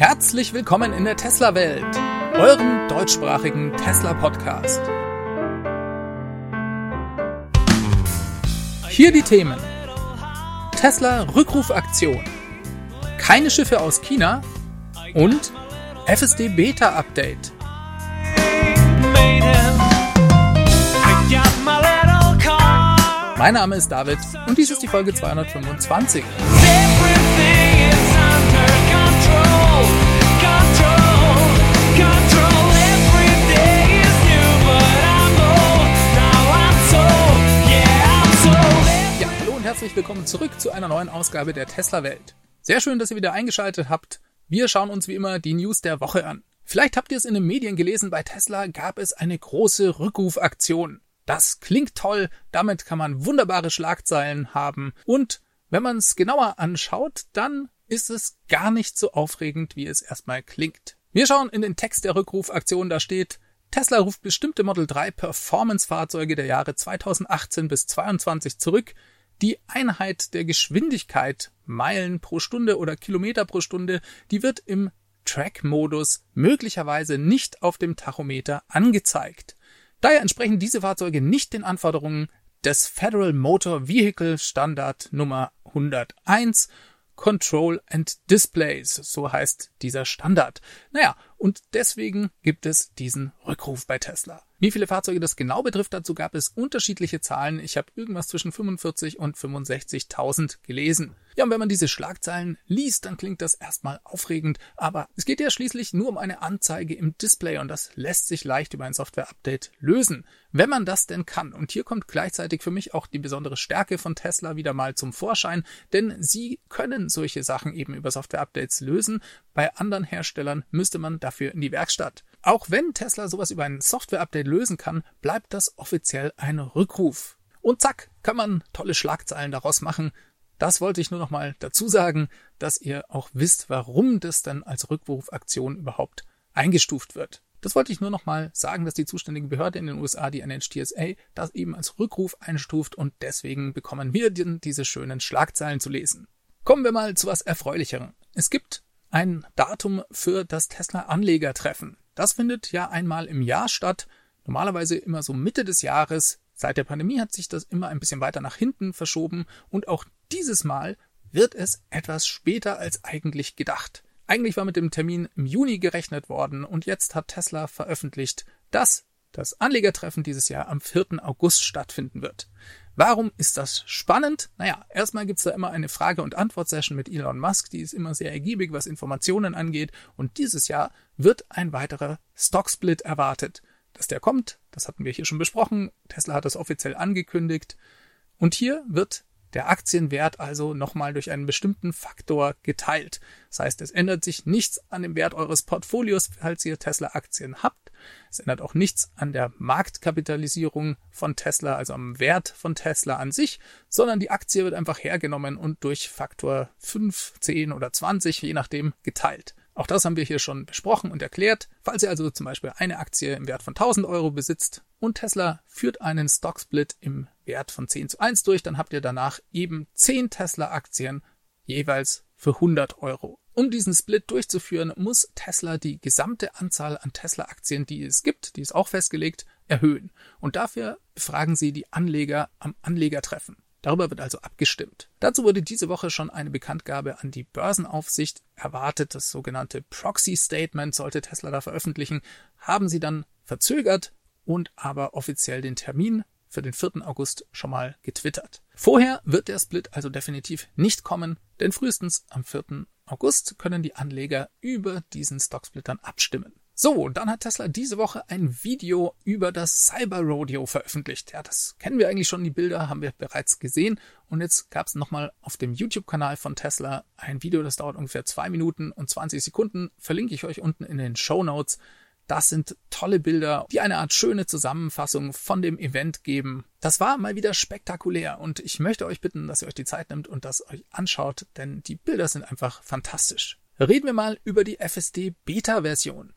Herzlich willkommen in der Tesla-Welt, eurem deutschsprachigen Tesla-Podcast. Hier die Themen. Tesla Rückrufaktion. Keine Schiffe aus China und FSD Beta Update. Mein Name ist David und dies ist die Folge 225. herzlich willkommen zurück zu einer neuen Ausgabe der Tesla Welt. Sehr schön, dass ihr wieder eingeschaltet habt. Wir schauen uns wie immer die News der Woche an. Vielleicht habt ihr es in den Medien gelesen, bei Tesla gab es eine große Rückrufaktion. Das klingt toll, damit kann man wunderbare Schlagzeilen haben und wenn man es genauer anschaut, dann ist es gar nicht so aufregend, wie es erstmal klingt. Wir schauen in den Text der Rückrufaktion, da steht Tesla ruft bestimmte Model 3 Performance-Fahrzeuge der Jahre 2018 bis 2022 zurück, die Einheit der Geschwindigkeit, Meilen pro Stunde oder Kilometer pro Stunde, die wird im Track-Modus möglicherweise nicht auf dem Tachometer angezeigt. Daher entsprechen diese Fahrzeuge nicht den Anforderungen des Federal Motor Vehicle Standard Nummer 101 Control and Displays, so heißt dieser Standard. Naja, und deswegen gibt es diesen Rückruf bei Tesla. Wie viele Fahrzeuge das genau betrifft, dazu gab es unterschiedliche Zahlen. Ich habe irgendwas zwischen 45 und 65.000 gelesen. Ja, und wenn man diese Schlagzeilen liest, dann klingt das erstmal aufregend, aber es geht ja schließlich nur um eine Anzeige im Display und das lässt sich leicht über ein Software-Update lösen, wenn man das denn kann. Und hier kommt gleichzeitig für mich auch die besondere Stärke von Tesla wieder mal zum Vorschein, denn sie können solche Sachen eben über Software-Updates lösen. Bei anderen Herstellern müsste man dafür in die Werkstatt. Auch wenn Tesla sowas über ein Software-Update lösen kann, bleibt das offiziell ein Rückruf. Und zack, kann man tolle Schlagzeilen daraus machen. Das wollte ich nur noch mal dazu sagen, dass ihr auch wisst, warum das dann als Rückrufaktion überhaupt eingestuft wird. Das wollte ich nur noch mal sagen, dass die zuständige Behörde in den USA, die NHTSA, das eben als Rückruf einstuft und deswegen bekommen wir diese schönen Schlagzeilen zu lesen. Kommen wir mal zu was Erfreulicherem. Es gibt ein Datum für das Tesla Anlegertreffen. Das findet ja einmal im Jahr statt, normalerweise immer so Mitte des Jahres. Seit der Pandemie hat sich das immer ein bisschen weiter nach hinten verschoben und auch dieses Mal wird es etwas später als eigentlich gedacht. Eigentlich war mit dem Termin im Juni gerechnet worden und jetzt hat Tesla veröffentlicht, dass das Anlegertreffen dieses Jahr am 4. August stattfinden wird. Warum ist das spannend? Naja, erstmal gibt's da immer eine Frage- und Antwort-Session mit Elon Musk, die ist immer sehr ergiebig, was Informationen angeht. Und dieses Jahr wird ein weiterer Stock-Split erwartet. Dass der kommt, das hatten wir hier schon besprochen. Tesla hat das offiziell angekündigt. Und hier wird der Aktienwert also nochmal durch einen bestimmten Faktor geteilt. Das heißt, es ändert sich nichts an dem Wert eures Portfolios, falls ihr Tesla-Aktien habt. Es ändert auch nichts an der Marktkapitalisierung von Tesla, also am Wert von Tesla an sich, sondern die Aktie wird einfach hergenommen und durch Faktor 5, 10 oder 20, je nachdem, geteilt. Auch das haben wir hier schon besprochen und erklärt. Falls ihr also zum Beispiel eine Aktie im Wert von 1000 Euro besitzt und Tesla führt einen Stock-Split im Wert von 10 zu 1 durch, dann habt ihr danach eben 10 Tesla-Aktien jeweils für 100 Euro. Um diesen Split durchzuführen, muss Tesla die gesamte Anzahl an Tesla-Aktien, die es gibt, die ist auch festgelegt, erhöhen. Und dafür befragen sie die Anleger am Anlegertreffen. Darüber wird also abgestimmt. Dazu wurde diese Woche schon eine Bekanntgabe an die Börsenaufsicht erwartet. Das sogenannte Proxy Statement sollte Tesla da veröffentlichen. Haben sie dann verzögert und aber offiziell den Termin für den 4. August schon mal getwittert. Vorher wird der Split also definitiv nicht kommen, denn frühestens am 4. August können die Anleger über diesen Stocksplit dann abstimmen. So, dann hat Tesla diese Woche ein Video über das Cyber Rodeo veröffentlicht. Ja, das kennen wir eigentlich schon, die Bilder haben wir bereits gesehen. Und jetzt gab es nochmal auf dem YouTube-Kanal von Tesla ein Video, das dauert ungefähr zwei Minuten und 20 Sekunden. Verlinke ich euch unten in den Show Notes. Das sind tolle Bilder, die eine Art schöne Zusammenfassung von dem Event geben. Das war mal wieder spektakulär und ich möchte euch bitten, dass ihr euch die Zeit nimmt und das euch anschaut, denn die Bilder sind einfach fantastisch. Reden wir mal über die FSD Beta-Version.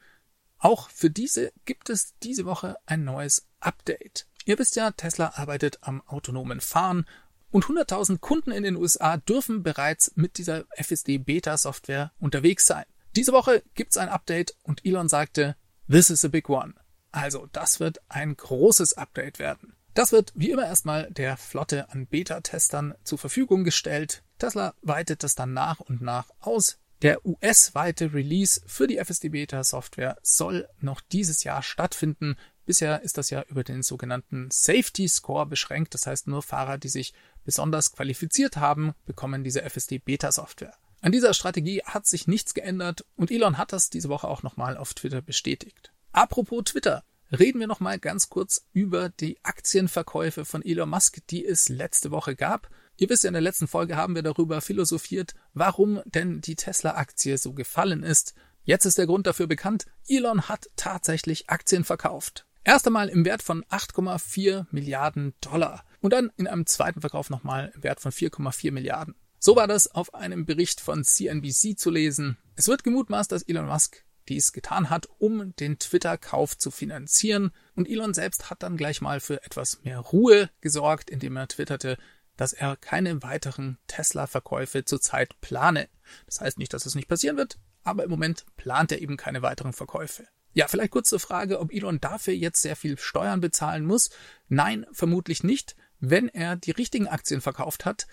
Auch für diese gibt es diese Woche ein neues Update. Ihr wisst ja, Tesla arbeitet am autonomen Fahren und 100.000 Kunden in den USA dürfen bereits mit dieser FSD Beta Software unterwegs sein. Diese Woche gibt's ein Update und Elon sagte, This is a big one. Also, das wird ein großes Update werden. Das wird wie immer erstmal der Flotte an Beta-Testern zur Verfügung gestellt. Tesla weitet das dann nach und nach aus. Der US-weite Release für die FSD-Beta-Software soll noch dieses Jahr stattfinden. Bisher ist das ja über den sogenannten Safety Score beschränkt. Das heißt, nur Fahrer, die sich besonders qualifiziert haben, bekommen diese FSD-Beta-Software. An dieser Strategie hat sich nichts geändert und Elon hat das diese Woche auch nochmal auf Twitter bestätigt. Apropos Twitter. Reden wir nochmal ganz kurz über die Aktienverkäufe von Elon Musk, die es letzte Woche gab. Ihr wisst ja, in der letzten Folge haben wir darüber philosophiert, warum denn die Tesla-Aktie so gefallen ist. Jetzt ist der Grund dafür bekannt. Elon hat tatsächlich Aktien verkauft. Erst einmal im Wert von 8,4 Milliarden Dollar und dann in einem zweiten Verkauf nochmal im Wert von 4,4 Milliarden. So war das auf einem Bericht von CNBC zu lesen. Es wird gemutmaßt, dass Elon Musk dies getan hat, um den Twitter-Kauf zu finanzieren. Und Elon selbst hat dann gleich mal für etwas mehr Ruhe gesorgt, indem er twitterte, dass er keine weiteren Tesla-Verkäufe zurzeit plane. Das heißt nicht, dass es nicht passieren wird, aber im Moment plant er eben keine weiteren Verkäufe. Ja, vielleicht kurz zur Frage, ob Elon dafür jetzt sehr viel Steuern bezahlen muss. Nein, vermutlich nicht. Wenn er die richtigen Aktien verkauft hat,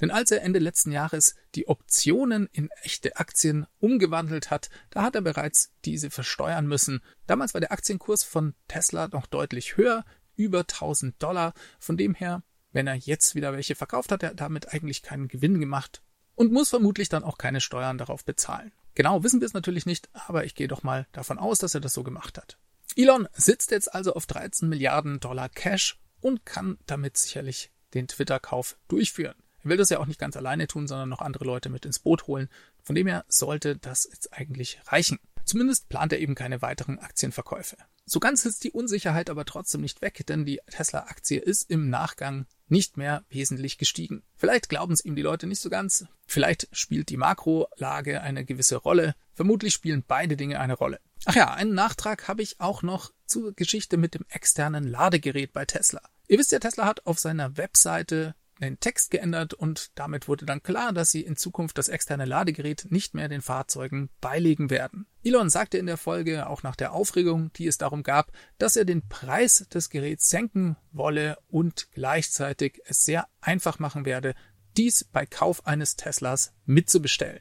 denn als er Ende letzten Jahres die Optionen in echte Aktien umgewandelt hat, da hat er bereits diese versteuern müssen. Damals war der Aktienkurs von Tesla noch deutlich höher, über 1000 Dollar. Von dem her, wenn er jetzt wieder welche verkauft hat, er damit eigentlich keinen Gewinn gemacht und muss vermutlich dann auch keine Steuern darauf bezahlen. Genau wissen wir es natürlich nicht, aber ich gehe doch mal davon aus, dass er das so gemacht hat. Elon sitzt jetzt also auf 13 Milliarden Dollar Cash und kann damit sicherlich den Twitter-Kauf durchführen. Will das ja auch nicht ganz alleine tun, sondern noch andere Leute mit ins Boot holen. Von dem her sollte das jetzt eigentlich reichen. Zumindest plant er eben keine weiteren Aktienverkäufe. So ganz ist die Unsicherheit aber trotzdem nicht weg, denn die Tesla-Aktie ist im Nachgang nicht mehr wesentlich gestiegen. Vielleicht glauben es ihm die Leute nicht so ganz. Vielleicht spielt die Makrolage eine gewisse Rolle. Vermutlich spielen beide Dinge eine Rolle. Ach ja, einen Nachtrag habe ich auch noch zur Geschichte mit dem externen Ladegerät bei Tesla. Ihr wisst ja, Tesla hat auf seiner Webseite den Text geändert und damit wurde dann klar, dass sie in Zukunft das externe Ladegerät nicht mehr den Fahrzeugen beilegen werden. Elon sagte in der Folge, auch nach der Aufregung, die es darum gab, dass er den Preis des Geräts senken wolle und gleichzeitig es sehr einfach machen werde, dies bei Kauf eines Teslas mitzubestellen.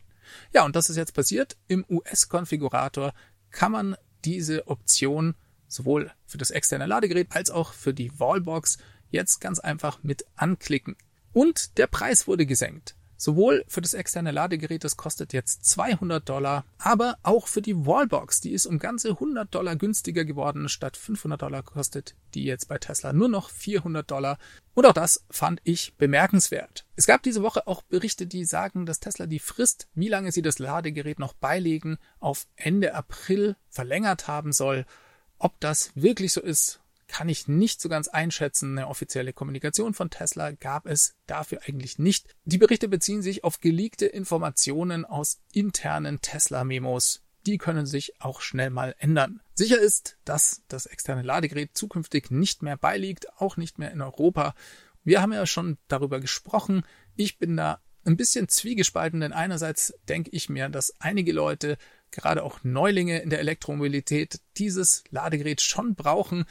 Ja, und das ist jetzt passiert. Im US-Konfigurator kann man diese Option sowohl für das externe Ladegerät als auch für die Wallbox jetzt ganz einfach mit anklicken. Und der Preis wurde gesenkt. Sowohl für das externe Ladegerät, das kostet jetzt 200 Dollar, aber auch für die Wallbox, die ist um ganze 100 Dollar günstiger geworden. Statt 500 Dollar kostet die jetzt bei Tesla nur noch 400 Dollar. Und auch das fand ich bemerkenswert. Es gab diese Woche auch Berichte, die sagen, dass Tesla die Frist, wie lange sie das Ladegerät noch beilegen, auf Ende April verlängert haben soll. Ob das wirklich so ist, kann ich nicht so ganz einschätzen. Eine offizielle Kommunikation von Tesla gab es dafür eigentlich nicht. Die Berichte beziehen sich auf geleakte Informationen aus internen Tesla-Memos. Die können sich auch schnell mal ändern. Sicher ist, dass das externe Ladegerät zukünftig nicht mehr beiliegt, auch nicht mehr in Europa. Wir haben ja schon darüber gesprochen. Ich bin da ein bisschen zwiegespalten, denn einerseits denke ich mir, dass einige Leute, gerade auch Neulinge in der Elektromobilität, dieses Ladegerät schon brauchen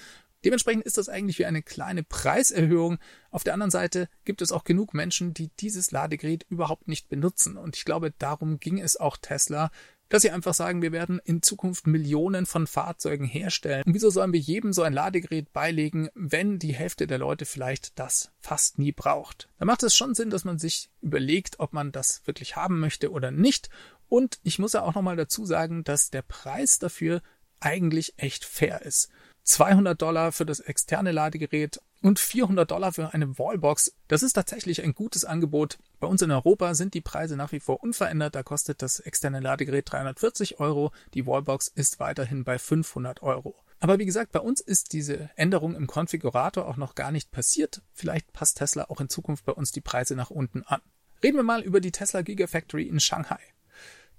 Dementsprechend ist das eigentlich wie eine kleine Preiserhöhung. Auf der anderen Seite gibt es auch genug Menschen, die dieses Ladegerät überhaupt nicht benutzen. Und ich glaube, darum ging es auch Tesla, dass sie einfach sagen, wir werden in Zukunft Millionen von Fahrzeugen herstellen. Und wieso sollen wir jedem so ein Ladegerät beilegen, wenn die Hälfte der Leute vielleicht das fast nie braucht? Da macht es schon Sinn, dass man sich überlegt, ob man das wirklich haben möchte oder nicht. Und ich muss ja auch nochmal dazu sagen, dass der Preis dafür eigentlich echt fair ist. 200 Dollar für das externe Ladegerät und 400 Dollar für eine Wallbox. Das ist tatsächlich ein gutes Angebot. Bei uns in Europa sind die Preise nach wie vor unverändert. Da kostet das externe Ladegerät 340 Euro. Die Wallbox ist weiterhin bei 500 Euro. Aber wie gesagt, bei uns ist diese Änderung im Konfigurator auch noch gar nicht passiert. Vielleicht passt Tesla auch in Zukunft bei uns die Preise nach unten an. Reden wir mal über die Tesla Gigafactory in Shanghai.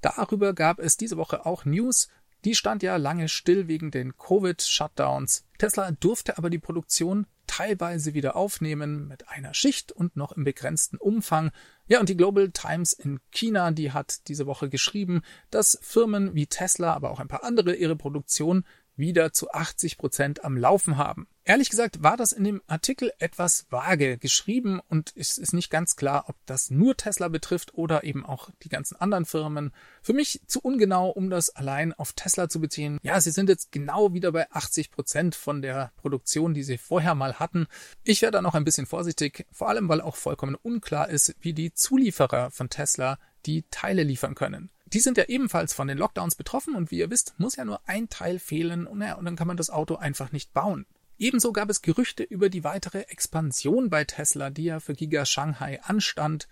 Darüber gab es diese Woche auch News. Die stand ja lange still wegen den Covid-Shutdowns. Tesla durfte aber die Produktion teilweise wieder aufnehmen mit einer Schicht und noch im begrenzten Umfang. Ja, und die Global Times in China, die hat diese Woche geschrieben, dass Firmen wie Tesla, aber auch ein paar andere ihre Produktion wieder zu 80 Prozent am Laufen haben. Ehrlich gesagt war das in dem Artikel etwas vage geschrieben und es ist nicht ganz klar, ob das nur Tesla betrifft oder eben auch die ganzen anderen Firmen. Für mich zu ungenau, um das allein auf Tesla zu beziehen. Ja, sie sind jetzt genau wieder bei 80 Prozent von der Produktion, die sie vorher mal hatten. Ich werde da noch ein bisschen vorsichtig, vor allem weil auch vollkommen unklar ist, wie die Zulieferer von Tesla die Teile liefern können. Die sind ja ebenfalls von den Lockdowns betroffen und wie ihr wisst, muss ja nur ein Teil fehlen und, ja, und dann kann man das Auto einfach nicht bauen. Ebenso gab es Gerüchte über die weitere Expansion bei Tesla, die ja für Giga Shanghai anstand.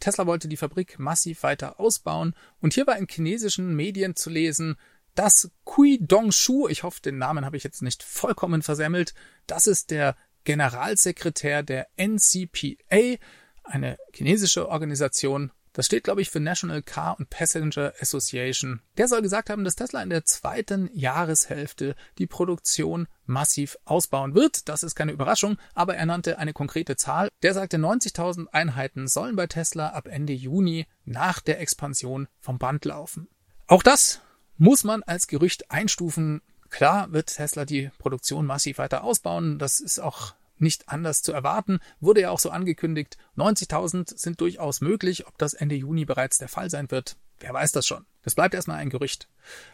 Tesla wollte die Fabrik massiv weiter ausbauen und hier war in chinesischen Medien zu lesen, dass Kui Dongshu, ich hoffe, den Namen habe ich jetzt nicht vollkommen versemmelt, das ist der Generalsekretär der NCPA, eine chinesische Organisation, das steht, glaube ich, für National Car and Passenger Association. Der soll gesagt haben, dass Tesla in der zweiten Jahreshälfte die Produktion massiv ausbauen wird. Das ist keine Überraschung, aber er nannte eine konkrete Zahl. Der sagte, 90.000 Einheiten sollen bei Tesla ab Ende Juni nach der Expansion vom Band laufen. Auch das muss man als Gerücht einstufen. Klar wird Tesla die Produktion massiv weiter ausbauen. Das ist auch nicht anders zu erwarten, wurde ja auch so angekündigt. 90.000 sind durchaus möglich. Ob das Ende Juni bereits der Fall sein wird, wer weiß das schon. Das bleibt erstmal ein Gerücht.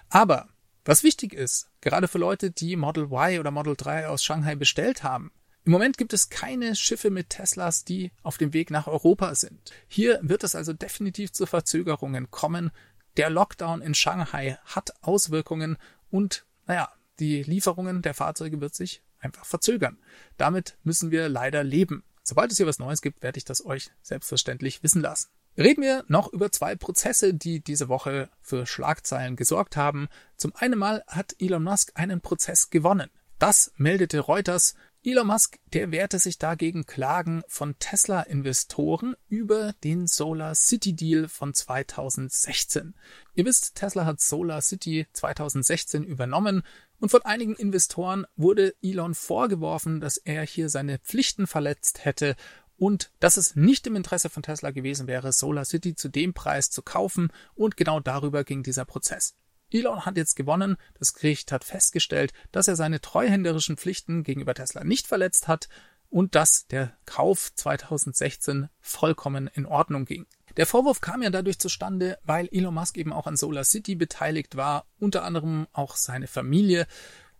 Aber was wichtig ist, gerade für Leute, die Model Y oder Model 3 aus Shanghai bestellt haben, im Moment gibt es keine Schiffe mit Teslas, die auf dem Weg nach Europa sind. Hier wird es also definitiv zu Verzögerungen kommen. Der Lockdown in Shanghai hat Auswirkungen und, naja, die Lieferungen der Fahrzeuge wird sich einfach verzögern. Damit müssen wir leider leben. Sobald es hier was Neues gibt, werde ich das euch selbstverständlich wissen lassen. Reden wir noch über zwei Prozesse, die diese Woche für Schlagzeilen gesorgt haben. Zum einen mal hat Elon Musk einen Prozess gewonnen. Das meldete Reuters. Elon Musk, der wehrte sich dagegen Klagen von Tesla-Investoren über den Solar City Deal von 2016. Ihr wisst, Tesla hat Solar City 2016 übernommen. Und von einigen Investoren wurde Elon vorgeworfen, dass er hier seine Pflichten verletzt hätte und dass es nicht im Interesse von Tesla gewesen wäre, Solar City zu dem Preis zu kaufen und genau darüber ging dieser Prozess. Elon hat jetzt gewonnen, das Gericht hat festgestellt, dass er seine treuhänderischen Pflichten gegenüber Tesla nicht verletzt hat und dass der Kauf 2016 vollkommen in Ordnung ging. Der Vorwurf kam ja dadurch zustande, weil Elon Musk eben auch an Solar City beteiligt war, unter anderem auch seine Familie.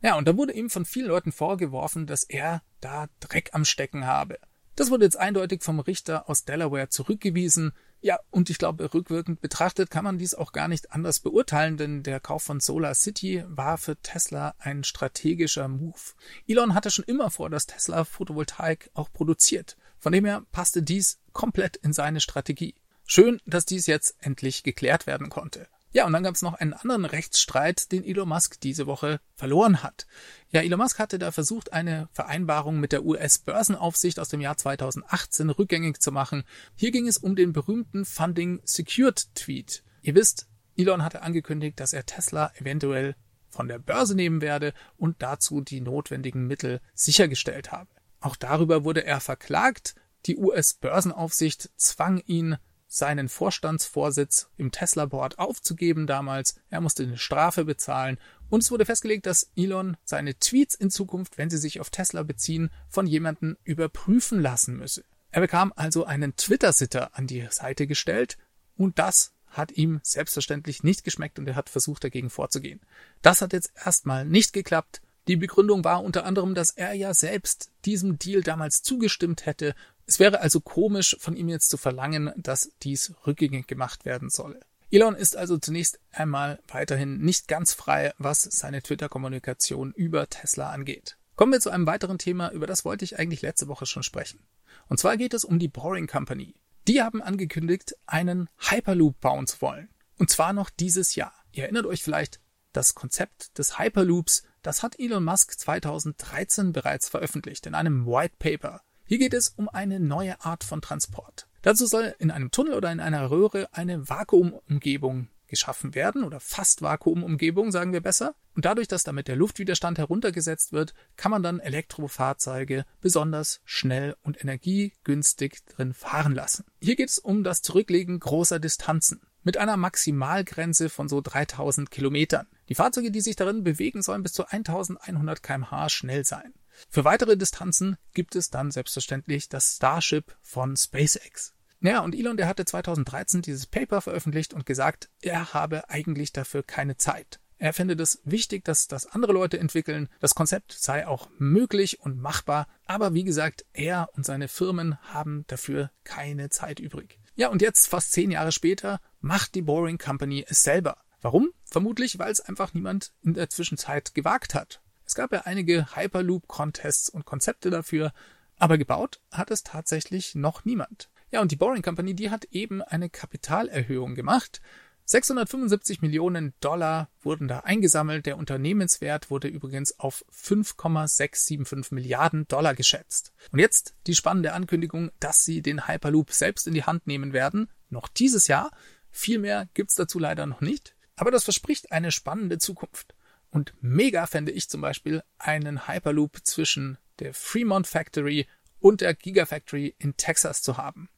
Ja, und da wurde ihm von vielen Leuten vorgeworfen, dass er da Dreck am Stecken habe. Das wurde jetzt eindeutig vom Richter aus Delaware zurückgewiesen. Ja, und ich glaube, rückwirkend betrachtet kann man dies auch gar nicht anders beurteilen, denn der Kauf von Solar City war für Tesla ein strategischer Move. Elon hatte schon immer vor, dass Tesla Photovoltaik auch produziert. Von dem her passte dies komplett in seine Strategie. Schön, dass dies jetzt endlich geklärt werden konnte. Ja, und dann gab es noch einen anderen Rechtsstreit, den Elon Musk diese Woche verloren hat. Ja, Elon Musk hatte da versucht, eine Vereinbarung mit der US-Börsenaufsicht aus dem Jahr 2018 rückgängig zu machen. Hier ging es um den berühmten Funding Secured Tweet. Ihr wisst, Elon hatte angekündigt, dass er Tesla eventuell von der Börse nehmen werde und dazu die notwendigen Mittel sichergestellt habe. Auch darüber wurde er verklagt. Die US-Börsenaufsicht zwang ihn seinen Vorstandsvorsitz im Tesla-Board aufzugeben damals. Er musste eine Strafe bezahlen und es wurde festgelegt, dass Elon seine Tweets in Zukunft, wenn sie sich auf Tesla beziehen, von jemandem überprüfen lassen müsse. Er bekam also einen Twitter-Sitter an die Seite gestellt und das hat ihm selbstverständlich nicht geschmeckt und er hat versucht dagegen vorzugehen. Das hat jetzt erstmal nicht geklappt. Die Begründung war unter anderem, dass er ja selbst diesem Deal damals zugestimmt hätte es wäre also komisch, von ihm jetzt zu verlangen, dass dies rückgängig gemacht werden solle. Elon ist also zunächst einmal weiterhin nicht ganz frei, was seine Twitter-Kommunikation über Tesla angeht. Kommen wir zu einem weiteren Thema, über das wollte ich eigentlich letzte Woche schon sprechen. Und zwar geht es um die Boring Company. Die haben angekündigt, einen Hyperloop bauen zu wollen. Und zwar noch dieses Jahr. Ihr erinnert euch vielleicht, das Konzept des Hyperloops, das hat Elon Musk 2013 bereits veröffentlicht in einem White Paper. Hier geht es um eine neue Art von Transport. Dazu soll in einem Tunnel oder in einer Röhre eine Vakuumumgebung geschaffen werden oder fast Vakuumumgebung, sagen wir besser. Und dadurch, dass damit der Luftwiderstand heruntergesetzt wird, kann man dann Elektrofahrzeuge besonders schnell und energiegünstig drin fahren lassen. Hier geht es um das Zurücklegen großer Distanzen mit einer Maximalgrenze von so 3000 Kilometern. Die Fahrzeuge, die sich darin bewegen, sollen bis zu 1100 kmh schnell sein. Für weitere Distanzen gibt es dann selbstverständlich das Starship von SpaceX. Naja, und Elon, der hatte 2013 dieses Paper veröffentlicht und gesagt, er habe eigentlich dafür keine Zeit. Er findet es wichtig, dass das andere Leute entwickeln. Das Konzept sei auch möglich und machbar. Aber wie gesagt, er und seine Firmen haben dafür keine Zeit übrig. Ja, und jetzt, fast zehn Jahre später, macht die Boring Company es selber. Warum? Vermutlich, weil es einfach niemand in der Zwischenzeit gewagt hat. Es gab ja einige Hyperloop-Contests und Konzepte dafür, aber gebaut hat es tatsächlich noch niemand. Ja, und die Boring Company, die hat eben eine Kapitalerhöhung gemacht. 675 Millionen Dollar wurden da eingesammelt. Der Unternehmenswert wurde übrigens auf 5,675 Milliarden Dollar geschätzt. Und jetzt die spannende Ankündigung, dass sie den Hyperloop selbst in die Hand nehmen werden. Noch dieses Jahr. Viel mehr gibt's dazu leider noch nicht. Aber das verspricht eine spannende Zukunft. Und mega fände ich zum Beispiel einen Hyperloop zwischen der Fremont Factory und der Gigafactory in Texas zu haben.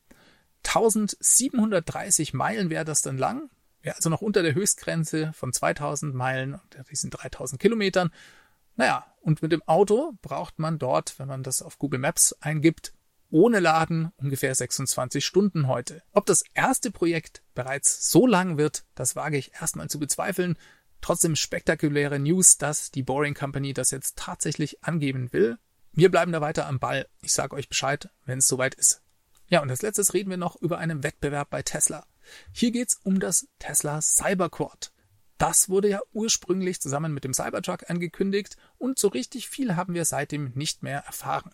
1730 Meilen wäre das dann lang, wäre also noch unter der Höchstgrenze von 2000 Meilen und diesen 3000 Kilometern. Naja, und mit dem Auto braucht man dort, wenn man das auf Google Maps eingibt, ohne Laden ungefähr 26 Stunden heute. Ob das erste Projekt bereits so lang wird, das wage ich erstmal zu bezweifeln. Trotzdem spektakuläre News, dass die Boring Company das jetzt tatsächlich angeben will. Wir bleiben da weiter am Ball. Ich sage euch Bescheid, wenn es soweit ist. Ja, und als letztes reden wir noch über einen Wettbewerb bei Tesla. Hier geht's um das Tesla Cyberquad. Das wurde ja ursprünglich zusammen mit dem Cybertruck angekündigt und so richtig viel haben wir seitdem nicht mehr erfahren.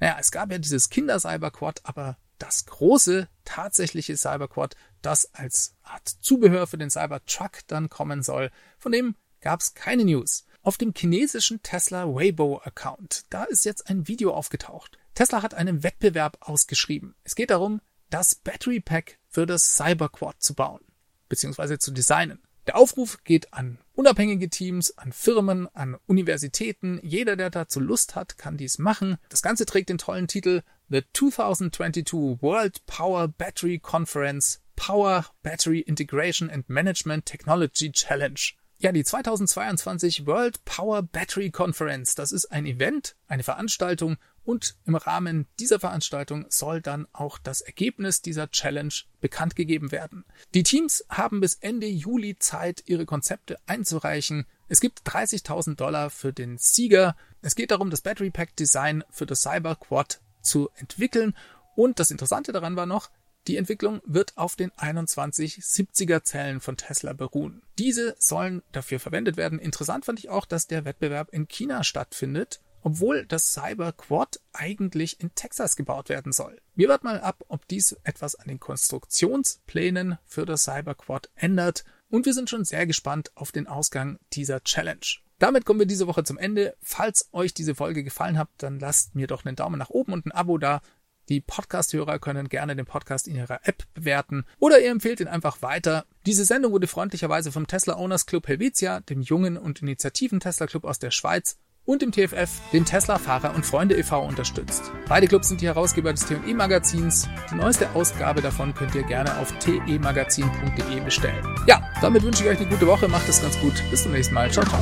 Naja, es gab ja dieses Kinder-Cyberquad, aber das große, tatsächliche Cyberquad, das als Art Zubehör für den Cybertruck dann kommen soll, von dem gab's keine News. Auf dem chinesischen Tesla Weibo-Account, da ist jetzt ein Video aufgetaucht. Tesla hat einen Wettbewerb ausgeschrieben. Es geht darum, das Battery Pack für das Cyberquad zu bauen bzw. zu designen. Der Aufruf geht an unabhängige Teams, an Firmen, an Universitäten. Jeder, der dazu Lust hat, kann dies machen. Das Ganze trägt den tollen Titel The 2022 World Power Battery Conference Power Battery Integration and Management Technology Challenge. Ja, die 2022 World Power Battery Conference, das ist ein Event, eine Veranstaltung und im Rahmen dieser Veranstaltung soll dann auch das Ergebnis dieser Challenge bekannt gegeben werden. Die Teams haben bis Ende Juli Zeit, ihre Konzepte einzureichen. Es gibt 30.000 Dollar für den Sieger. Es geht darum, das Battery Pack Design für das Cyber Quad zu entwickeln. Und das Interessante daran war noch, die Entwicklung wird auf den 2170er Zellen von Tesla beruhen. Diese sollen dafür verwendet werden. Interessant fand ich auch, dass der Wettbewerb in China stattfindet, obwohl das Cyber Quad eigentlich in Texas gebaut werden soll. Wir warten mal ab, ob dies etwas an den Konstruktionsplänen für das Cyber Quad ändert und wir sind schon sehr gespannt auf den Ausgang dieser Challenge. Damit kommen wir diese Woche zum Ende. Falls euch diese Folge gefallen hat, dann lasst mir doch einen Daumen nach oben und ein Abo da. Die Podcast-Hörer können gerne den Podcast in ihrer App bewerten oder ihr empfehlt ihn einfach weiter. Diese Sendung wurde freundlicherweise vom Tesla Owners Club Helvetia, dem jungen und initiativen Tesla Club aus der Schweiz und dem TFF, dem Tesla Fahrer und Freunde e.V. unterstützt. Beide Clubs sind die Herausgeber des T&E Magazins. Die neueste Ausgabe davon könnt ihr gerne auf temagazin.de bestellen. Ja, damit wünsche ich euch eine gute Woche, macht es ganz gut. Bis zum nächsten Mal. Ciao, ciao.